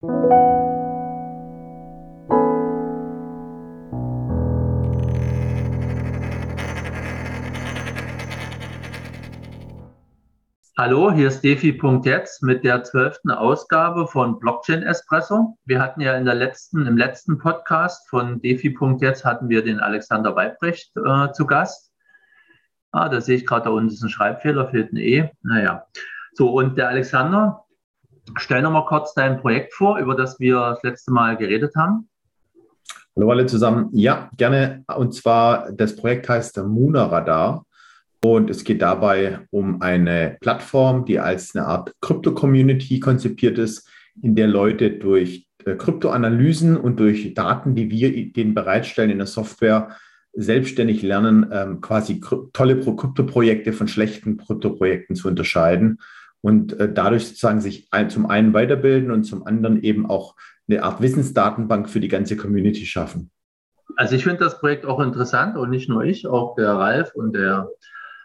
Hallo, hier ist Defi.jetzt mit der zwölften Ausgabe von Blockchain Espresso. Wir hatten ja in der letzten, im letzten Podcast von Defi.jetzt hatten wir den Alexander Weibrecht äh, zu Gast. Ah, da sehe ich gerade, da unten ist ein Schreibfehler, fehlt ein E. Naja. So, und der Alexander, stell noch mal kurz dein Projekt vor, über das wir das letzte Mal geredet haben. Hallo alle zusammen. Ja, gerne. Und zwar, das Projekt heißt Muna Radar. Und es geht dabei um eine Plattform, die als eine Art Krypto-Community konzipiert ist, in der Leute durch äh, Kryptoanalysen und durch Daten, die wir denen bereitstellen in der Software, selbstständig lernen, ähm, quasi tolle Krypto-Projekte von schlechten Krypto-Projekten zu unterscheiden und äh, dadurch sozusagen sich zum einen weiterbilden und zum anderen eben auch eine Art Wissensdatenbank für die ganze Community schaffen. Also ich finde das Projekt auch interessant und nicht nur ich, auch der Ralf und der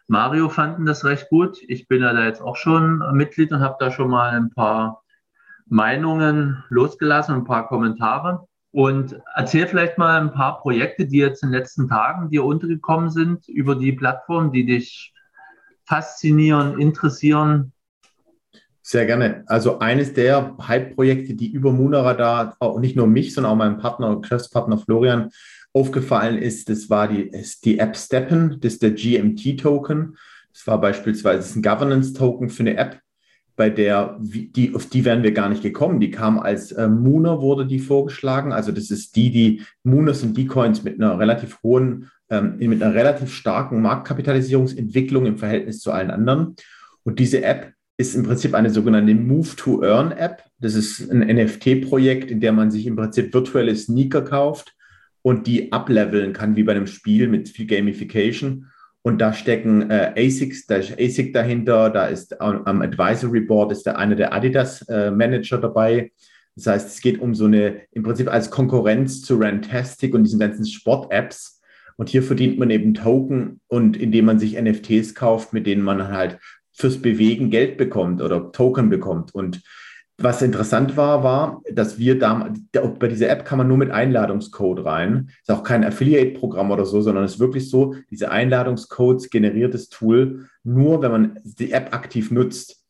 Mario fanden das recht gut. Ich bin ja da jetzt auch schon Mitglied und habe da schon mal ein paar Meinungen losgelassen, ein paar Kommentare. Und erzähl vielleicht mal ein paar Projekte, die jetzt in den letzten Tagen dir untergekommen sind über die Plattform, die dich faszinieren, interessieren. Sehr gerne. Also eines der Hype-Projekte, die über Munaradar, auch nicht nur mich, sondern auch meinen Partner, Geschäftspartner Florian aufgefallen ist, das war die, ist die App Steppen, das ist der GMT-Token. Das war beispielsweise ein Governance-Token für eine App, bei der, die, auf die wären wir gar nicht gekommen. Die kam als äh, Mooner, wurde die vorgeschlagen. Also das ist die, die Mooners sind die Coins mit einer relativ hohen, ähm, mit einer relativ starken Marktkapitalisierungsentwicklung im Verhältnis zu allen anderen. Und diese App ist im Prinzip eine sogenannte Move-to-Earn-App. Das ist ein NFT-Projekt, in der man sich im Prinzip virtuelle Sneaker kauft und die ableveln kann, wie bei einem Spiel mit viel Gamification. Und da stecken äh, ASICs, da ist ASIC dahinter, da ist am Advisory Board ist der eine der Adidas äh, dabei. Das heißt, es geht um so eine, im Prinzip als Konkurrenz zu Rantastic und diesen ganzen Sport-Apps. Und hier verdient man eben Token und indem man sich NFTs kauft, mit denen man halt fürs Bewegen Geld bekommt oder Token bekommt. Und was interessant war, war, dass wir da, bei dieser App kann man nur mit Einladungscode rein. Ist auch kein Affiliate-Programm oder so, sondern es ist wirklich so, diese Einladungscodes generiert das Tool nur, wenn man die App aktiv nutzt.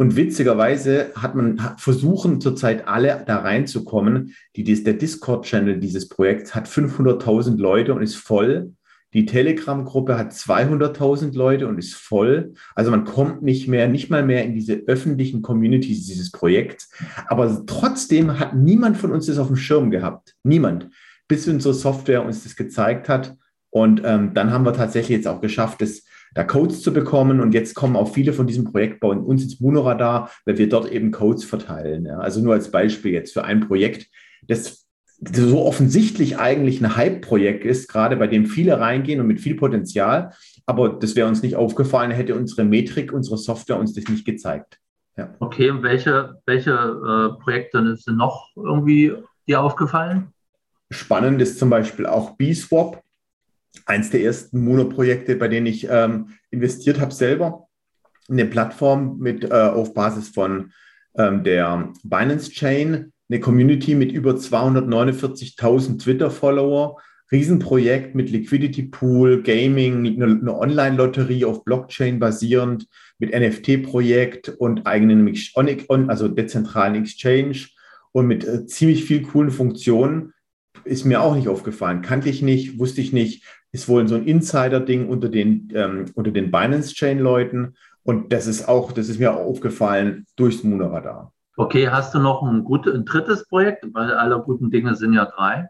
Und witzigerweise hat man versuchen zurzeit alle da reinzukommen. Die, der Discord-Channel dieses Projekts hat 500.000 Leute und ist voll. Die Telegram-Gruppe hat 200.000 Leute und ist voll. Also man kommt nicht mehr, nicht mal mehr in diese öffentlichen Communities dieses Projekts. Aber trotzdem hat niemand von uns das auf dem Schirm gehabt. Niemand. Bis unsere Software uns das gezeigt hat. Und ähm, dann haben wir tatsächlich jetzt auch geschafft, das, da Codes zu bekommen. Und jetzt kommen auch viele von diesem Projekt bei uns ins Monoradar, weil wir dort eben Codes verteilen. Ja. Also nur als Beispiel jetzt für ein Projekt, das so offensichtlich eigentlich ein Hype-Projekt ist, gerade bei dem viele reingehen und mit viel Potenzial. Aber das wäre uns nicht aufgefallen, hätte unsere Metrik, unsere Software uns das nicht gezeigt. Ja. Okay, und welche, welche äh, Projekte sind noch irgendwie dir aufgefallen? Spannend ist zum Beispiel auch BSwap, eins der ersten Mono-Projekte, bei denen ich ähm, investiert habe selber. Eine Plattform mit äh, auf Basis von ähm, der Binance Chain, eine Community mit über 249.000 Twitter-Follower, Riesenprojekt mit Liquidity Pool, Gaming, eine, Online-Lotterie auf Blockchain basierend, mit NFT-Projekt und eigenen, also dezentralen Exchange und mit äh, ziemlich viel coolen Funktionen. Ist mir auch nicht aufgefallen, kannte ich nicht, wusste ich nicht. Ist wohl so ein Insider-Ding unter den, ähm, unter den Binance-Chain-Leuten. Und das ist auch, das ist mir auch aufgefallen durchs Moonradar. Okay, hast du noch ein, gut, ein drittes Projekt? Weil alle guten Dinge sind ja drei.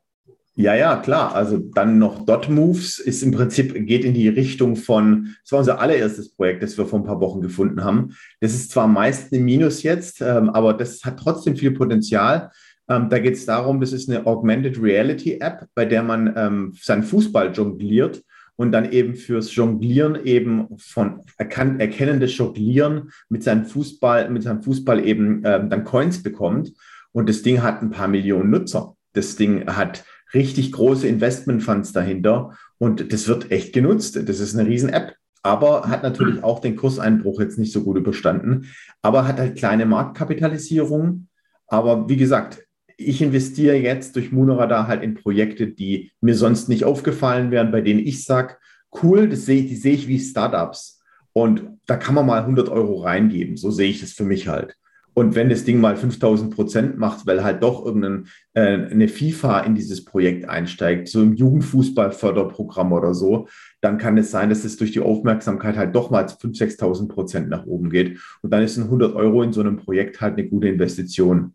Ja, ja, klar. Also dann noch Dot Moves ist im Prinzip, geht in die Richtung von, das war unser allererstes Projekt, das wir vor ein paar Wochen gefunden haben. Das ist zwar meist ein Minus jetzt, ähm, aber das hat trotzdem viel Potenzial. Ähm, da geht es darum, das ist eine Augmented Reality App, bei der man ähm, seinen Fußball jongliert und dann eben fürs Jonglieren eben von erkan erkennendes Jonglieren mit seinem Fußball, mit seinem Fußball eben ähm, dann Coins bekommt. Und das Ding hat ein paar Millionen Nutzer. Das Ding hat richtig große Investmentfunds dahinter und das wird echt genutzt. Das ist eine riesen App. Aber hat natürlich auch den Kurseinbruch jetzt nicht so gut überstanden, aber hat halt kleine Marktkapitalisierung Aber wie gesagt, ich investiere jetzt durch Moonradar halt in Projekte, die mir sonst nicht aufgefallen wären, bei denen ich sage, cool, das sehe, die sehe ich wie Startups. Und da kann man mal 100 Euro reingeben. So sehe ich das für mich halt. Und wenn das Ding mal 5000 Prozent macht, weil halt doch irgendeine äh, FIFA in dieses Projekt einsteigt, so im Jugendfußballförderprogramm oder so, dann kann es sein, dass es durch die Aufmerksamkeit halt doch mal 5.000, 6.000 Prozent nach oben geht. Und dann ist ein 100 Euro in so einem Projekt halt eine gute Investition.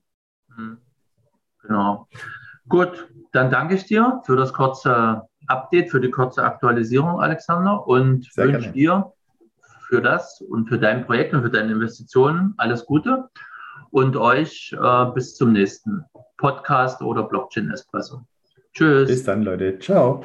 Mhm. Genau. Gut, dann danke ich dir für das kurze Update, für die kurze Aktualisierung, Alexander, und Sehr wünsche gerne. dir für das und für dein Projekt und für deine Investitionen alles Gute und euch äh, bis zum nächsten Podcast oder Blockchain Espresso. Tschüss. Bis dann, Leute. Ciao.